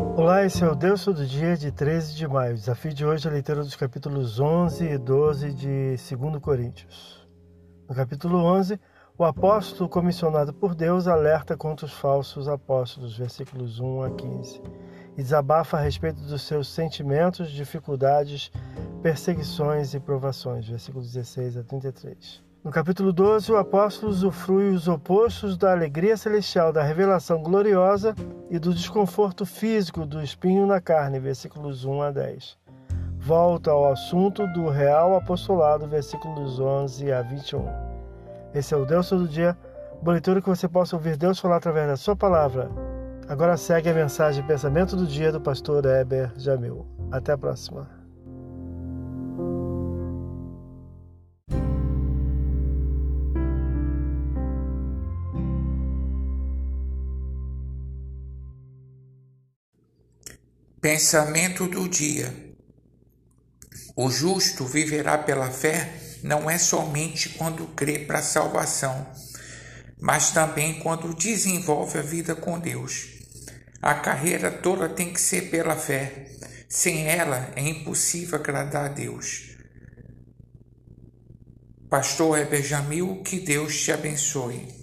Olá, esse é o Deus Todo Dia de 13 de maio. Desafio de hoje é a leitura dos capítulos 11 e 12 de 2 Coríntios. No capítulo 11, o apóstolo comissionado por Deus alerta contra os falsos apóstolos, versículos 1 a 15, e desabafa a respeito dos seus sentimentos, dificuldades, perseguições e provações, versículos 16 a 33. No capítulo 12, o apóstolo usufrui os opostos da alegria celestial, da revelação gloriosa e do desconforto físico do espinho na carne, versículos 1 a 10. Volta ao assunto do real apostolado, versículos 11 a 21. Esse é o Deus todo dia, boa leitura que você possa ouvir Deus falar através da sua palavra. Agora segue a mensagem Pensamento do Dia do pastor Heber Jamil. Até a próxima. Pensamento do dia: O justo viverá pela fé não é somente quando crê para a salvação, mas também quando desenvolve a vida com Deus. A carreira toda tem que ser pela fé. Sem ela é impossível agradar a Deus. Pastor Heber Jamil, que Deus te abençoe.